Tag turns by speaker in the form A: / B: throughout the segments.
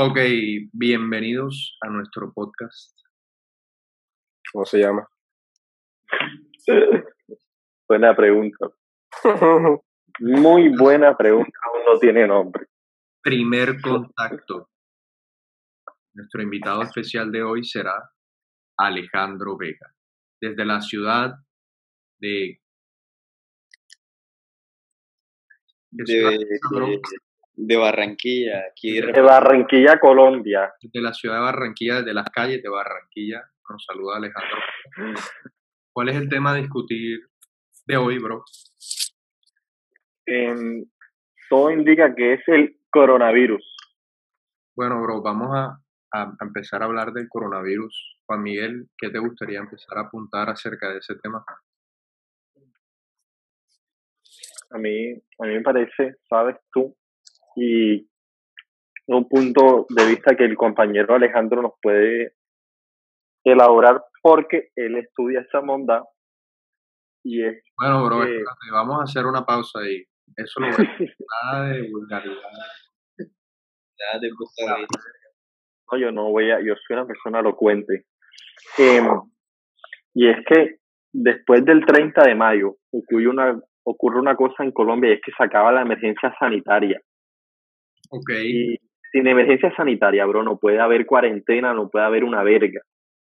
A: Ok, bienvenidos a nuestro podcast.
B: ¿Cómo se llama?
C: buena pregunta. Muy buena pregunta, aún no tiene nombre.
A: Primer contacto. Nuestro invitado especial de hoy será Alejandro Vega, desde la ciudad de...
D: De, de Barranquilla, aquí
C: de Barranquilla, Colombia.
A: De la ciudad de Barranquilla, de las calles de Barranquilla, nos saluda Alejandro. ¿Cuál es el tema a discutir de hoy, bro?
C: todo indica que es el coronavirus.
A: Bueno, bro, vamos a, a, empezar a hablar del coronavirus. Juan Miguel, ¿qué te gustaría empezar a apuntar acerca de ese tema?
C: A mí, a mí me parece, sabes tú, y un punto de vista que el compañero Alejandro nos puede elaborar porque él estudia esa monda y es
A: bueno bro vamos a hacer una pausa ahí. Eso no es nada de vulgaridad.
D: Nada de vulgaridad
C: no yo no voy a yo soy una persona elocuente. Eh, y es que después del 30 de mayo ocurre una ocurre una cosa en Colombia y es que se acaba la emergencia sanitaria
A: Ok.
C: Y sin emergencia sanitaria, bro, no puede haber cuarentena, no puede haber una verga.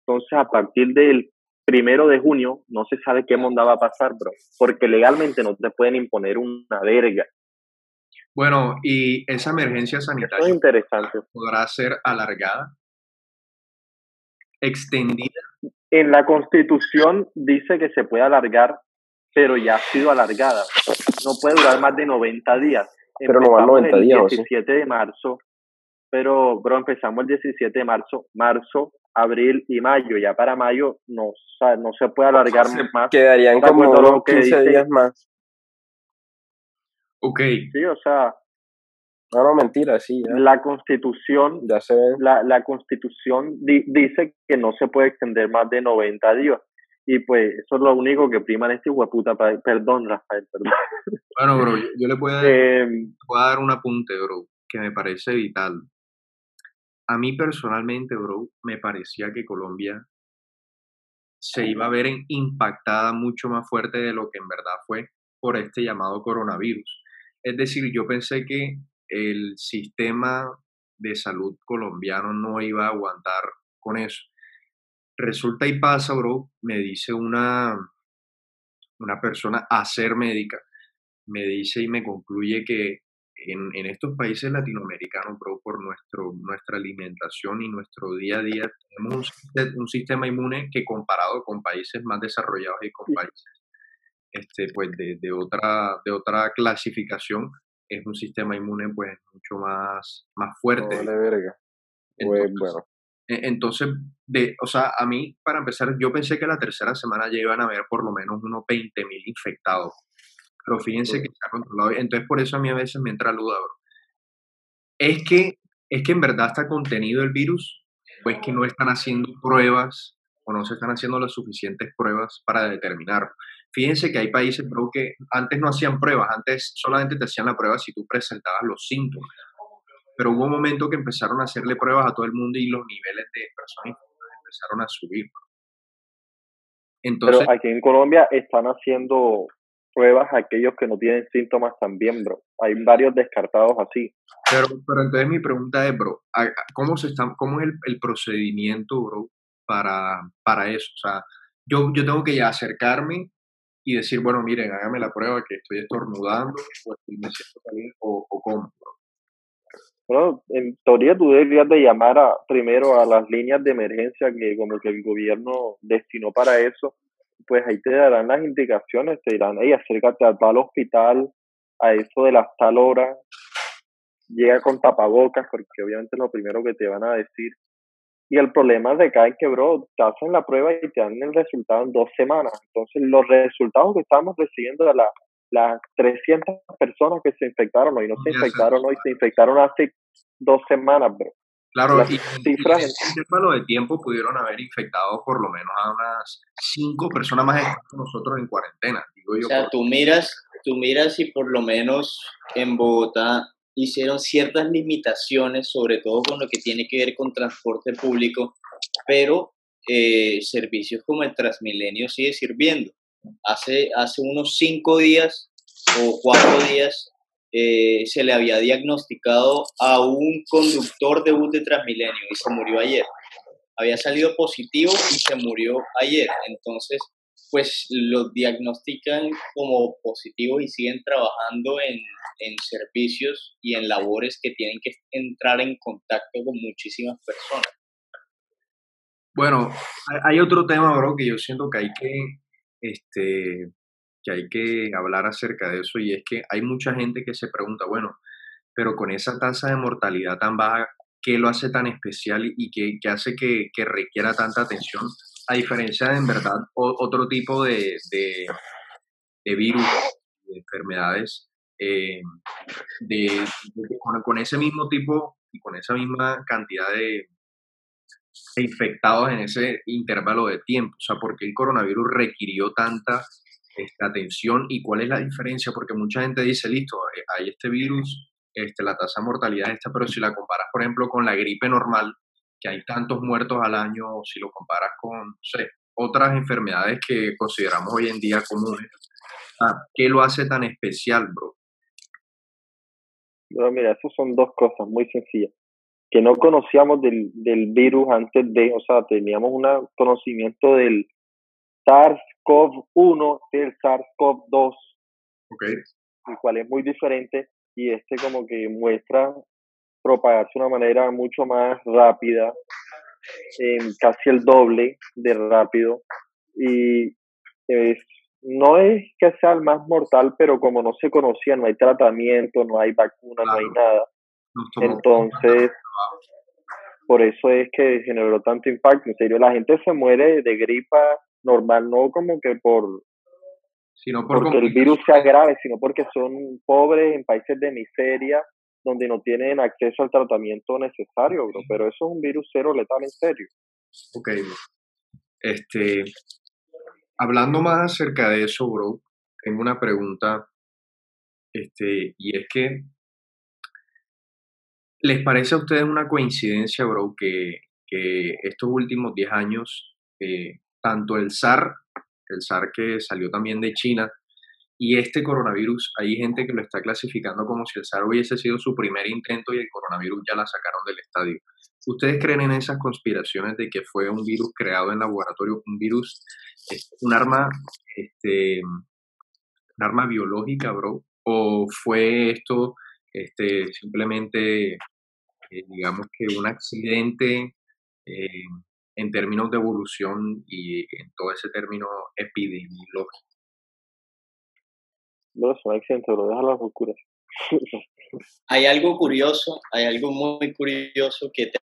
C: Entonces, a partir del primero de junio, no se sabe qué monda va a pasar, bro, porque legalmente no te pueden imponer una verga.
A: Bueno, y esa emergencia sanitaria
C: es interesante.
A: podrá ser alargada, extendida.
C: En la Constitución dice que se puede alargar, pero ya ha sido alargada. No puede durar más de 90 días.
B: Pero no van 90 días.
C: El 17 de marzo, pero, bro, empezamos el 17 de marzo, marzo, abril y mayo. Ya para mayo no, no se puede alargar más.
B: Quedarían como 15 días más.
A: Ok.
C: Sí, o sea.
B: No, no, mentira, sí.
C: La constitución,
B: ya se
C: la, la constitución dice que no se puede extender más de 90 días. Y pues eso es lo único que prima en este hueputa. Perdón, Rafael, perdón.
A: Bueno, bro, yo, le puedo,
C: em,
A: voy a dar un apunte, bro, que me parece vital. A mí personalmente, bro, me parecía que Colombia se iba a ver impactada mucho más fuerte de lo que en verdad fue por este llamado coronavirus. Es decir, yo pensé que el sistema de salud colombiano no iba a aguantar con eso. Resulta y pasa, bro, me dice una, una persona a ser médica, me dice y me concluye que en, en, estos países latinoamericanos, bro, por nuestro, nuestra alimentación y nuestro día a día, tenemos un, un, sistema inmune que comparado con países más desarrollados y con países este, pues de, de, otra, de otra clasificación, es un sistema inmune pues mucho más, más fuerte.
B: verga.
A: Entonces, bueno. E, entonces, de, o sea, a mí, para empezar, yo pensé que la tercera semana ya iban a haber por lo menos unos 20.000 infectados. Pero fíjense que está controlado. Entonces, por eso a mí a veces me entra duda, bro. Es que, es que en verdad está contenido el virus, o es que no están haciendo pruebas, o no se están haciendo las suficientes pruebas para determinarlo. Fíjense que hay países, bro, que antes no hacían pruebas, antes solamente te hacían la prueba si tú presentabas los síntomas pero hubo un momento que empezaron a hacerle pruebas a todo el mundo y los niveles de personas empezaron a subir.
C: Entonces, pero aquí en Colombia están haciendo pruebas a aquellos que no tienen síntomas también, bro. Hay varios descartados así.
A: Pero, pero entonces mi pregunta es, bro, ¿cómo, se está, cómo es el, procedimiento, bro, para, para eso? O sea, yo, yo tengo que ya acercarme y decir, bueno, miren, hágame la prueba que estoy estornudando o me siento caliente o, o cómo.
C: Bueno, en teoría tú deberías de llamar a, primero a las líneas de emergencia que como que el gobierno destinó para eso, pues ahí te darán las indicaciones, te dirán, hey, acércate a tal hospital a eso de las tal hora, llega con tapabocas, porque obviamente es lo primero que te van a decir. Y el problema de acá es que, bro, te hacen la prueba y te dan el resultado en dos semanas. Entonces, los resultados que estamos recibiendo de la, las 300 personas que se infectaron hoy, no se infectaron hoy, se infectaron hace dos semanas, bro.
A: Claro, y, cifras, en ese de tiempo pudieron haber infectado por lo menos a unas cinco personas más que nosotros en cuarentena. Digo yo
D: o sea, tú miras, tú miras y por lo menos en Bogotá hicieron ciertas limitaciones, sobre todo con lo que tiene que ver con transporte público, pero eh, servicios como el Transmilenio sigue sirviendo. Hace, hace unos cinco días o cuatro días eh, se le había diagnosticado a un conductor de bus de Transmilenio y se murió ayer. Había salido positivo y se murió ayer. Entonces, pues lo diagnostican como positivo y siguen trabajando en, en servicios y en labores que tienen que entrar en contacto con muchísimas personas.
A: Bueno, hay otro tema, bro, que yo siento que hay que, este, que hay que hablar acerca de eso y es que hay mucha gente que se pregunta, bueno, pero con esa tasa de mortalidad tan baja, ¿qué lo hace tan especial y qué, hace que, requiera tanta atención? A diferencia de, en verdad, otro tipo de, de, virus, de enfermedades, eh, de, con, ese mismo tipo y con esa misma cantidad de, infectados en ese intervalo de tiempo. O sea, ¿por qué el coronavirus requirió tanta esta atención y cuál es la diferencia? Porque mucha gente dice, listo, eh, hay este virus, este, la tasa de mortalidad es esta, pero si la comparas, por ejemplo, con la gripe normal, que hay tantos muertos al año, o si lo comparas con, no otras enfermedades que consideramos hoy en día comunes, ¿qué lo hace tan especial, bro?
C: Bueno, mira, eso son dos cosas muy sencillas que no conocíamos del, del virus antes de, o sea, teníamos un conocimiento del SARS-CoV-1 del SARS-CoV-2,
A: okay.
C: el cual es muy diferente y este como que muestra propagarse de una manera mucho más rápida, casi el doble de rápido y es, no es que sea el más mortal, pero como no se conocía, no hay tratamiento, no hay vacuna, no hay nada. Entonces, por eso es que generó tanto impacto. En serio, la gente se muere de gripa normal, no como que por
A: sino por
C: porque el virus sea grave, sino porque son pobres en países de miseria donde no tienen acceso al tratamiento necesario, bro. Pero eso es un virus cero letal en serio.
A: Ok, Este, hablando más acerca de eso, bro, tengo una pregunta, este, y es que ¿Les parece a ustedes una coincidencia, bro, que, estos últimos 10 años, eh, tanto el SAR, el SAR que salió también de China, y este coronavirus, hay gente que lo está clasificando como si el SAR hubiese sido su primer intento y el coronavirus ya la sacaron del estadio. ¿Ustedes creen en esas conspiraciones de que fue un virus creado en laboratorio, un virus, un arma, este, un arma biológica, bro? ¿O fue esto este, simplemente, eh, digamos que un accidente eh, en términos de evolución y en todo ese término epidemiológico.
C: No, es un accidente, pero deja las locuras.
D: hay algo curioso, hay algo muy curioso que te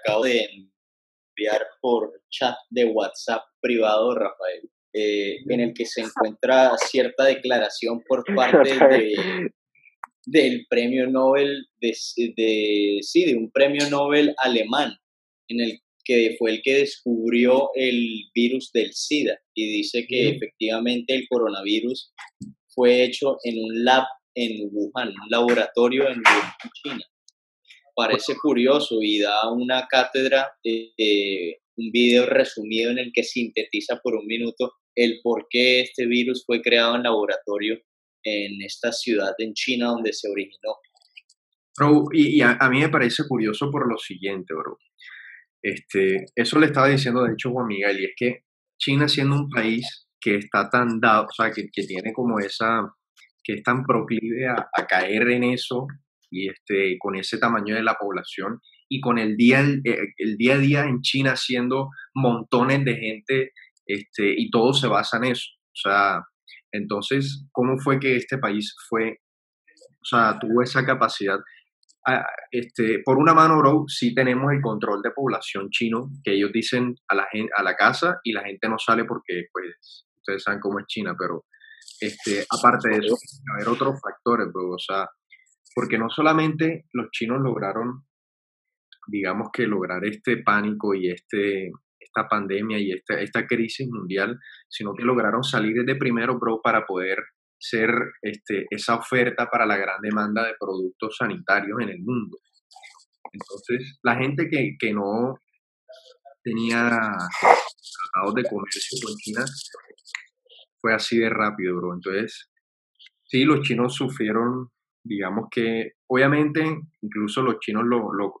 D: acabo de enviar por chat de WhatsApp privado, Rafael, eh, en el que se encuentra cierta declaración por parte de, del premio Nobel, de, de, sí, de un premio Nobel alemán, en el que fue el que descubrió el virus del SIDA y dice que efectivamente el coronavirus fue hecho en un lab en Wuhan, un laboratorio en Wuhan, China. Parece curioso y da una cátedra, eh, un video resumido en el que sintetiza por un minuto el por qué este virus fue creado en laboratorio en esta ciudad en China donde se originó.
A: Bro, y, a, mí me parece curioso por lo siguiente, bro. Este, eso le estaba diciendo de hecho Juan Miguel, y es que China siendo un país que está tan dado, o sea, que, que tiene como esa, que es tan proclive a, caer en eso, y este, con ese tamaño de la población, y con el día, el día a día en China siendo montones de gente, este, y todo se basa en eso. O sea, entonces, ¿cómo fue que este país fue, o sea, tuvo esa capacidad? Ah, este, por una mano, bro, sí tenemos el control de población chino, que ellos dicen a la, gente, a la casa y la gente no sale porque, pues, ustedes saben cómo es China, pero este, aparte de eso, haber otros factores, bro, o sea, porque no solamente los chinos lograron, digamos que lograr este pánico y este, esta pandemia y esta, esta crisis mundial, sino que lograron salir desde primero, bro, para poder ser este, esa oferta para la gran demanda de productos sanitarios en el mundo. Entonces, la gente que, que no tenía tratados de comercio con China fue así de rápido, bro. Entonces, sí, los chinos sufrieron, digamos que, obviamente, incluso los chinos lo, lo,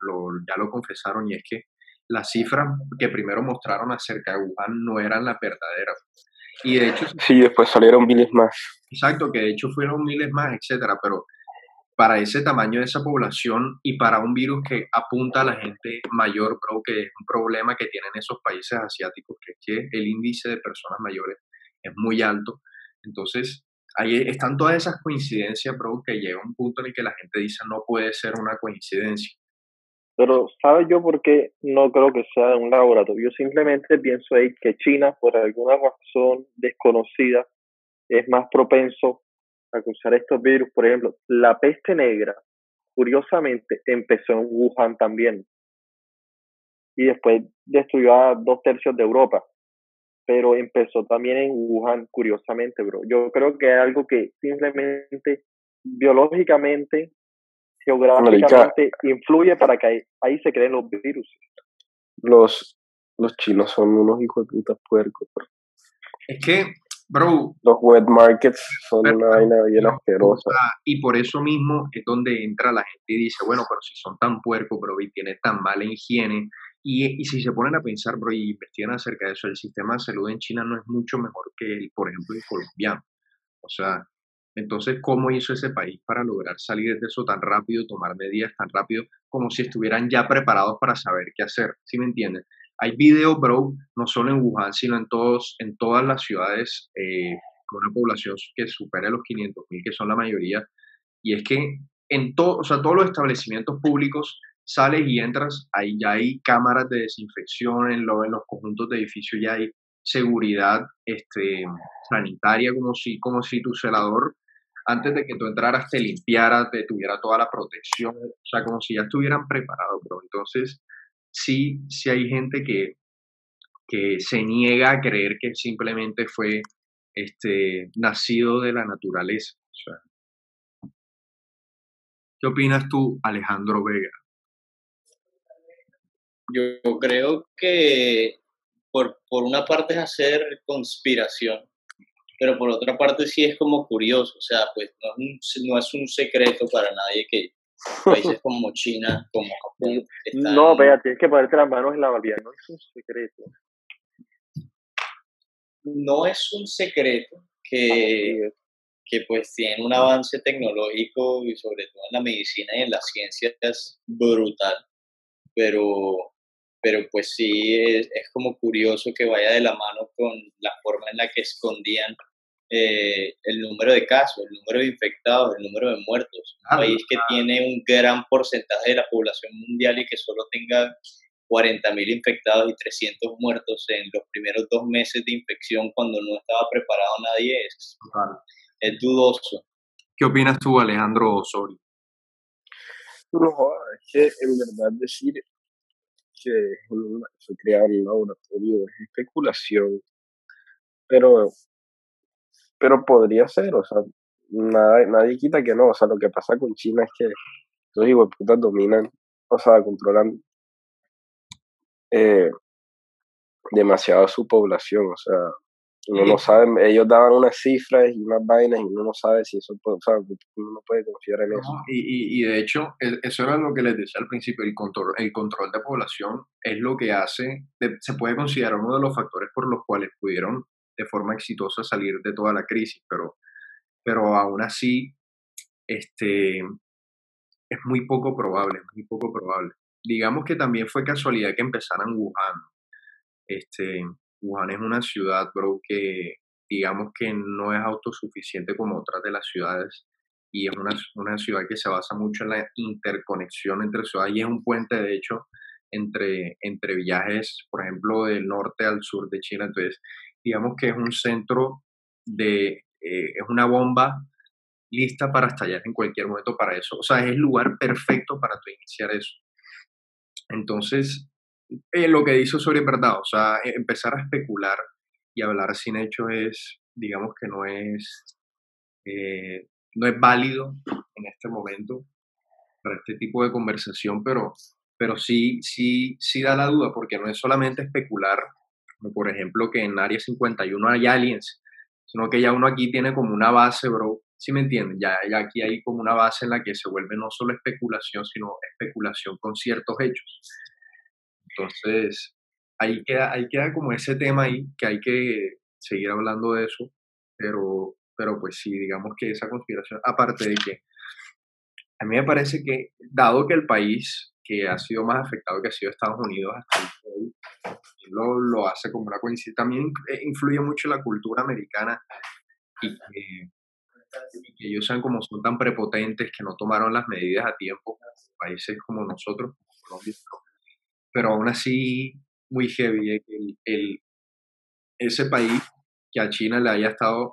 A: ya lo confesaron y es que las cifras que primero mostraron acerca de Wuhan no eran las verdaderas. Y de hecho...
B: Sí, después salieron miles más.
A: Exacto, que de hecho fueron miles más, etcétera, pero para ese tamaño de esa población y para un virus que apunta a la gente mayor, bro, que es un problema que tienen esos países asiáticos, que es que el índice de personas mayores es muy alto. Entonces, ahí están todas esas coincidencias, bro, que llega un punto en el que la gente dice no puede ser una coincidencia.
C: Pero, ¿sabes yo por qué no creo que sea un laboratorio? Yo simplemente pienso ahí que China, por alguna razón desconocida, es más propenso a causar estos virus. Por ejemplo, la peste negra, curiosamente, empezó en Wuhan también. Y después destruyó a dos tercios de Europa. Pero empezó también en Wuhan, curiosamente, bro. Yo creo que es algo que simplemente biológicamente geográficamente influye para que ahí, se creen los virus.
B: Los, los chinos son unos hijos de puta puercos.
A: Es que, bro.
B: Los wet markets son una vaina bien asquerosa.
A: Y por eso mismo es donde entra la gente y dice, bueno, pero si son tan puercos, bro, y tienen tan mala higiene. Y, y si se ponen a pensar, bro, y investigan acerca de eso, el sistema de salud en China no es mucho mejor que el, por ejemplo, el colombiano. O sea, entonces, ¿cómo hizo ese país para lograr salir de eso tan rápido, tomar medidas tan rápido, como si estuvieran ya preparados para saber qué hacer? ¿Sí me entienden? Hay videos, bro, no solo en Wuhan, sino en, todos, en todas las ciudades eh, con una población que supera los 500 mil, que son la mayoría. Y es que en todo, o sea, todos los establecimientos públicos sales y entras, ahí ya hay cámaras de desinfección en, en los conjuntos de edificios, ya hay seguridad este, sanitaria, como si, como si tu celador antes de que tú entraras te limpiara, te tuviera toda la protección, o sea, como si ya estuvieran preparados, bro. Entonces, sí, sí hay gente que, que se niega a creer que simplemente fue este, nacido de la naturaleza. ¿Qué opinas tú, Alejandro Vega?
D: Yo creo que por, por una parte es hacer conspiración, pero por otra parte sí es como curioso, o sea, pues no es un, secreto para nadie que países como China, como Japón...
C: No, vea, tienes que ponerte las manos en la barbilla, no es un secreto.
D: No es un secreto que, que pues tiene un avance tecnológico y sobre todo en la medicina y en las ciencias brutal, pero pero pues sí es, es, como curioso que vaya de la mano con la forma en la que escondían eh, el número de casos, el número de infectados, el número de muertos. Un país que tiene un gran porcentaje de la población mundial y que solo tenga 40.000 infectados y 300 muertos en los primeros dos meses de infección cuando no estaba preparado nadie es, es dudoso.
A: ¿Qué opinas tú, Alejandro Osorio?
B: No, es que en verdad decir que se crea un laboratorio es especulación, pero pero podría ser, o sea, nada, nadie quita que no, o sea, lo que pasa con China es que los hijos putas dominan, o sea, controlan eh, demasiado su población, o sea, uno no sabe, ellos daban unas cifras y unas vainas y uno no sabe si eso puede, o sea, uno no puede confiar en eso.
A: Y, y, de hecho, e, eso era lo que les decía al principio, el control, el control de población es lo que hace, se puede considerar uno de los factores por los cuales pudieron de forma exitosa salir de toda la crisis, pero, pero aún así este, es muy poco probable, muy poco probable. Digamos que también fue casualidad que empezaran Wuhan. Este, Wuhan es una ciudad, bro, que digamos que no es autosuficiente como otras de las ciudades y es una, una ciudad que se basa mucho en la interconexión entre ciudades y es un puente, de hecho, entre, entre viajes, por ejemplo, del norte al sur de China. Entonces, digamos que es un centro de, eh, es una bomba lista para estallar en cualquier momento para eso. O sea, es el lugar perfecto para tu iniciar eso. Entonces, eh, lo que dice sobre verdad, o sea, e, empezar a especular y hablar sin hechos es, digamos que no es, eh, no es válido en este momento para este tipo de conversación, pero, pero sí, sí, sí da la duda, porque no es solamente especular, como por ejemplo que en Área 51 hay aliens, sino que ya uno aquí tiene como una base, bro, ¿sí me entienden? Ya, ya aquí hay como una base en la que se vuelve no solo especulación, sino especulación con ciertos hechos. Entonces, ahí queda, ahí queda como ese tema ahí, que hay que seguir hablando de eso, pero, pero pues sí, digamos que esa conspiración, aparte de que a mí me parece que, dado que el país que ha sido más afectado que ha sido Estados Unidos hasta el lo, lo hace como una coincidencia. También eh, influye mucho la cultura americana y que, que, ellos sean como son tan prepotentes que no tomaron las medidas a tiempo, países como nosotros, como Colombia, pero aún así muy heavy eh, el, el, ese país que a China le haya estado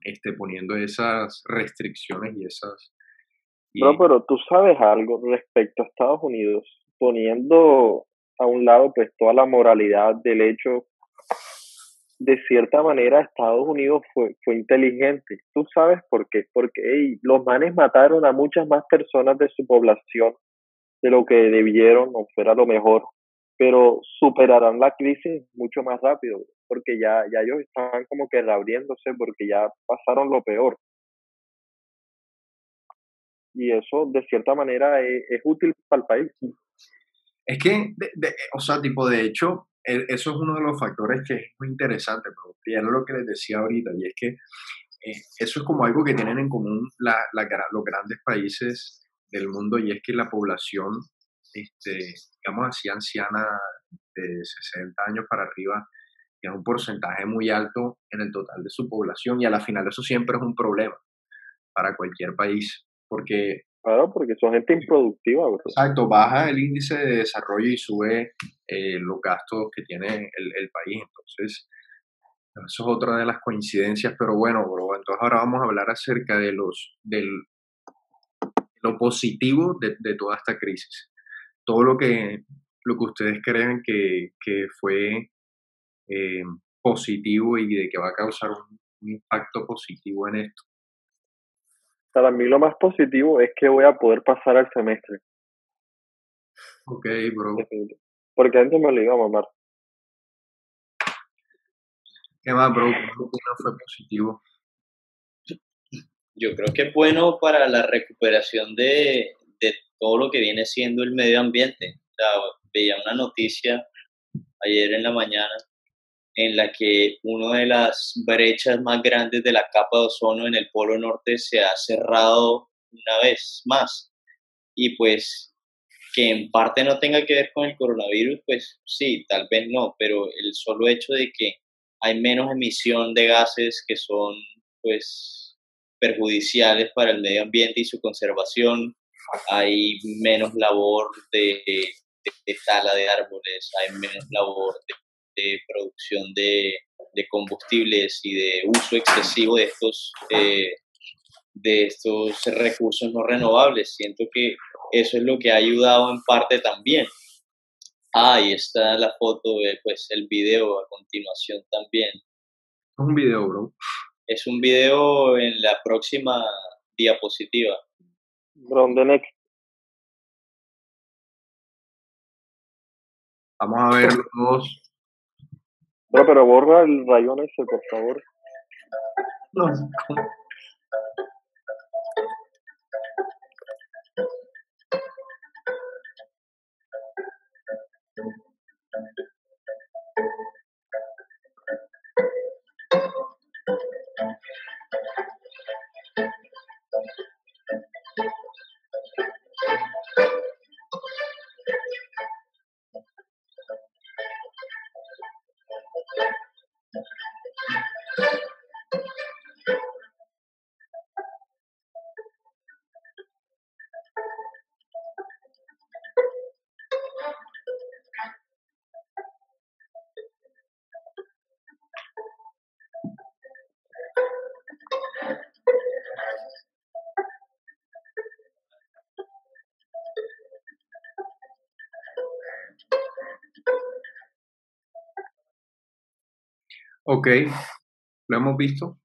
A: este, poniendo esas restricciones y esas...
C: No, pero tú sabes algo respecto a Estados Unidos, poniendo a un lado pues toda la moralidad del hecho, de cierta manera Estados Unidos fue, fue inteligente. ¿Tú sabes por qué? Porque los manes mataron a muchas más personas de su población de lo que debieron o fuera lo mejor, pero superarán la crisis mucho más rápido, porque ya, ya ellos están como que reabriéndose porque ya pasaron lo peor. Y eso de cierta manera es, es útil para el país.
A: Es que, o sea, tipo, de hecho, e, eso es uno de los factores que es muy interesante, pero es lo que les decía ahorita, y es que eh, eso es como algo que tienen en común los grandes países del mundo, y es que la población, este, digamos así, anciana de 60 años para arriba, tiene un porcentaje muy alto en el total de su población, y a la final eso siempre es un problema para cualquier país, porque
C: Claro, porque son gente improductiva,
A: Exacto, baja el índice de desarrollo y sube eh, los gastos que tiene el, el, país. Entonces, eso es otra de las coincidencias, pero bueno, bro, entonces ahora vamos a hablar acerca de los, del, lo positivo de, de toda esta crisis. Todo lo que, lo que ustedes crean que, que fue eh, positivo y de que va a causar un impacto positivo en esto.
C: Para mí lo más positivo es que voy a poder pasar al semestre.
A: Ok, bro.
C: Porque antes me lo iba a mamar.
A: ¿Qué más, bro? ¿Cómo fue positivo?
D: Yo creo que es bueno para la recuperación de, de todo lo que viene siendo el medio ambiente. O sea, veía una noticia ayer en la mañana en la que una de las brechas más grandes de la capa de ozono en el Polo Norte se ha cerrado una vez más. Y pues que en parte no tenga que ver con el coronavirus, pues sí, tal vez no, pero el solo hecho de que hay menos emisión de gases que son pues perjudiciales para el medio ambiente y su conservación, hay menos labor de, de tala de árboles, hay menos labor de de producción de, combustibles y de uso excesivo de estos, eh, de estos recursos no renovables. Siento que eso es lo que ha ayudado en parte también. Ah, ahí está la foto, pues el video a continuación también.
A: Es un video, bro.
D: Es un video en la próxima diapositiva.
C: Bro, the next.
A: Vamos a ver los dos
C: pero, pero borra el rayón ese, por favor.
A: No, Ok, lo hemos visto.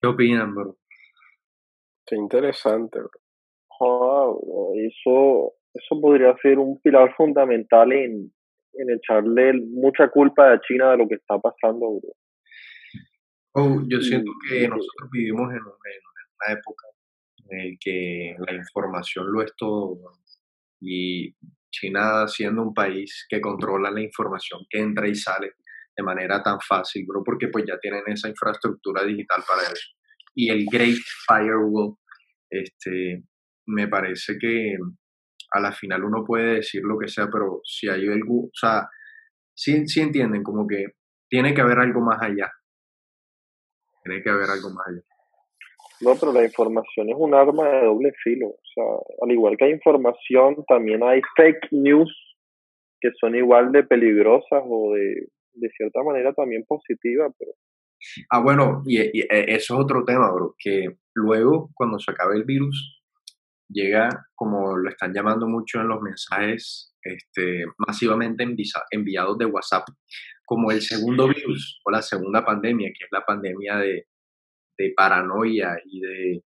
A: ¿Qué opinan, bro?
B: Qué interesante, bro.
C: Eso, eso podría ser un pilar fundamental en, en echarle mucha culpa a China de lo que está pasando, bro.
A: Oh, yo siento que nosotros vivimos en, una época en que la información lo es todo y China siendo un país que controla la información que entra y sale de manera tan fácil, bro, porque pues ya tienen esa infraestructura digital para eso. Y el Great Firewall, este, me parece que a la final uno puede decir lo que sea, pero si hay algo, o sea, sí, sí entienden como que tiene que haber algo más allá. Tiene que haber algo más allá.
C: No, pero la información es un arma de doble filo. O sea, al igual que hay información, también hay fake news que son igual de peligrosas o de, de cierta manera también positivas, pero...
A: Ah, bueno, y, y, e, eso es otro tema, bro, que luego, cuando se acabe el virus, llega, como lo están llamando mucho en los mensajes este, masivamente enviados de WhatsApp, como el segundo virus o la segunda pandemia, que es la pandemia de, de paranoia y de,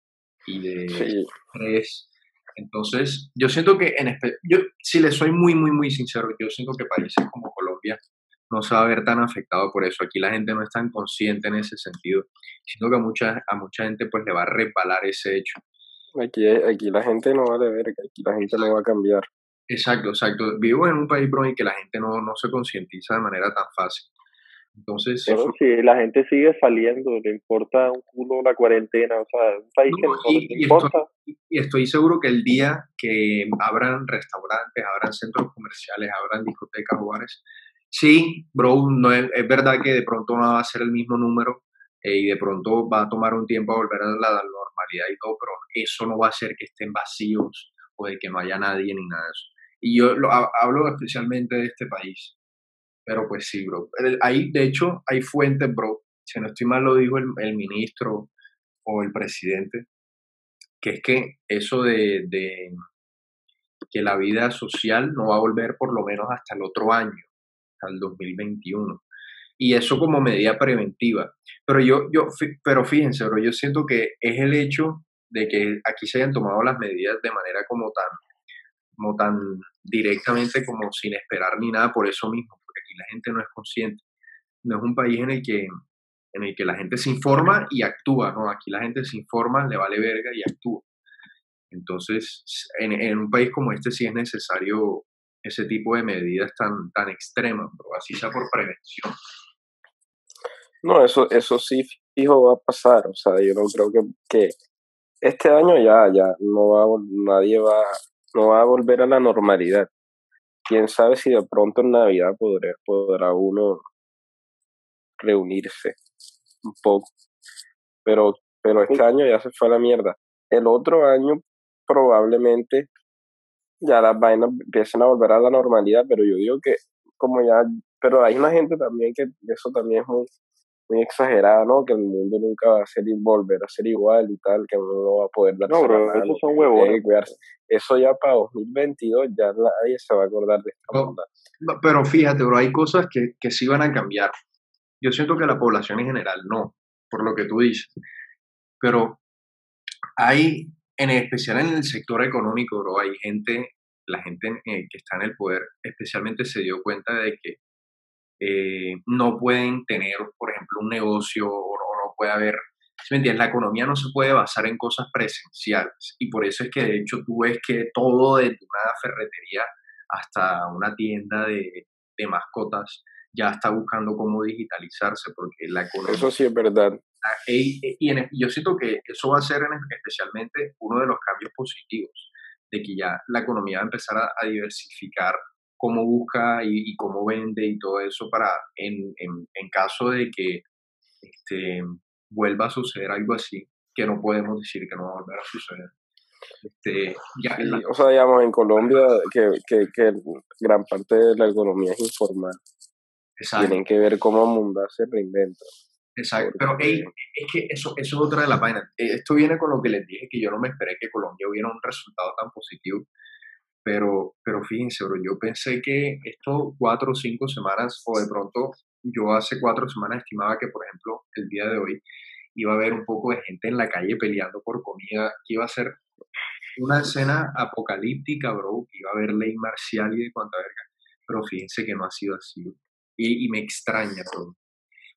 A: y de estrés. Entonces, yo siento que, en yo, si le soy muy, muy, muy sincero, yo siento que países como Colombia no se va a ver tan afectado por eso. Aquí la gente no es tan consciente en ese sentido. Siento que a mucha, a mucha gente pues le va a resbalar ese hecho.
B: Aquí, aquí la gente no va a ver, aquí la gente no va a cambiar.
A: Exacto, exacto. Vivo en un país, bro, en que la gente no, no se concientiza de manera tan fácil. Entonces.
C: Pero si la gente sigue saliendo, le importa un culo la cuarentena, o sea, un país que no y, le importa.
A: Estoy, y estoy seguro que el día que abran restaurantes, abran centros comerciales, abran discotecas, bares, sí, bro, no es, verdad que de pronto no va a ser el mismo número eh, y de pronto va a tomar un tiempo a volver a la, normalidad y todo, pero eso no va a hacer que estén vacíos o de que no haya nadie ni nada de eso. Y yo lo, hablo especialmente de este país. Pero pues sí, bro. Ahí, de hecho, hay fuentes, bro. Si no estoy mal, lo dijo el, ministro o el presidente, que es que eso de, que la vida social no va a volver por lo menos hasta el otro año, hasta el 2021. Y eso como medida preventiva. Pero yo, yo, pero fíjense, bro, yo siento que es el hecho de que aquí se hayan tomado las medidas de manera como tan como tan directamente como sin esperar ni nada por eso mismo, porque aquí la gente no es consciente. No es un país en el que, en el que la gente se informa y actúa, ¿no? Aquí la gente se informa, le vale verga y actúa. Entonces, en, en un país como este sí es necesario ese tipo de medidas tan, tan extremas, pero así sea por prevención.
B: No, eso, eso sí fijo va a pasar, o sea, yo no creo que, que este año ya, ya, no va, nadie va no va a volver a la normalidad. Quién sabe si de pronto en Navidad podrá, podrá uno reunirse un poco. Pero, pero este año ya se fue a la mierda. El otro año probablemente ya las vainas empiecen a volver a la normalidad, pero yo digo que como ya, pero hay una gente también que eso también es muy, muy exagerada, ¿no? Que el mundo nunca va a ser volver a ser igual y tal, que uno no va a poder dar
C: No, pero esos son huevones.
B: Eso ya para 2022 ya nadie se va a acordar de esta
A: no, pero fíjate, bro, hay cosas que, que sí van a cambiar. Yo siento que la población en general no, por lo que tú dices. Pero hay, en especial en el sector económico, bro, hay gente, la gente eh, que está en el poder, especialmente se dio cuenta de que eh, no pueden tener, por ejemplo, un negocio o no, puede haber, ¿sí me La economía no se puede basar en cosas presenciales y por eso es que de hecho tú ves que todo desde una ferretería hasta una tienda de, de mascotas ya está buscando cómo digitalizarse porque la economía...
B: Eso sí es verdad.
A: Ah, y, y yo siento que eso va a ser especialmente uno de los cambios positivos, de que ya la economía va a empezar a, a diversificar cómo busca y, cómo vende y todo eso para, en, en, caso de que este, vuelva a suceder algo así, que no podemos decir que no va a volver a suceder. Este,
B: ya, O sea, digamos, en Colombia, que, que, que, gran parte de la economía es informal. Exacto. Tienen que ver cómo Munda se reinventa.
A: Exacto, pero es que eso, eso es otra de la página. Eh, esto viene con lo que les dije, que yo no me esperé que Colombia hubiera un resultado tan positivo pero, pero fíjense, bro, yo pensé que esto cuatro o cinco semanas, o de pronto yo hace cuatro semanas estimaba que, por ejemplo, el día de hoy iba a haber un poco de gente en la calle peleando por comida, que iba a ser una escena apocalíptica, bro, que iba a haber ley marcial y de cuanta verga. Pero fíjense que no ha sido así. Y, y me extraña todo.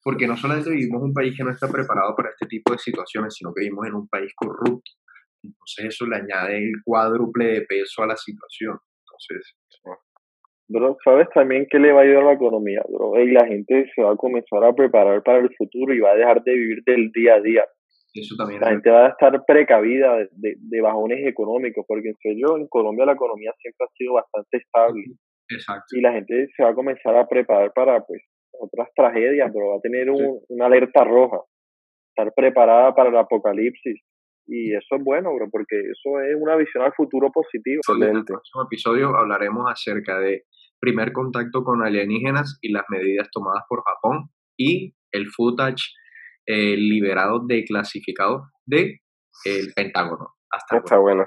A: Porque no solamente vivimos en un país que no está preparado para este tipo de situaciones, sino que vivimos en un país corrupto. Entonces eso le añade el cuádruple de peso a la situación. Entonces...
C: Bro, ¿sabes también qué le va a ayudar a la economía, bro? Y la gente se va a comenzar a preparar para el futuro y va a dejar de vivir del día a día.
A: Eso también
C: la gente va a estar precavida de, de, bajones económicos, porque en serio, en Colombia la economía siempre ha sido bastante estable.
A: Exacto.
C: Y la gente se va a comenzar a preparar para pues otras tragedias, pero va a tener un, una alerta roja, estar preparada para el apocalipsis. Y eso es bueno, bro, porque eso es una visión al futuro positivo.
A: En el próximo episodio hablaremos acerca de primer contacto con alienígenas y las medidas tomadas por Japón y el footage eh, liberado declasificado de el Pentágono. Hasta
B: Está bueno.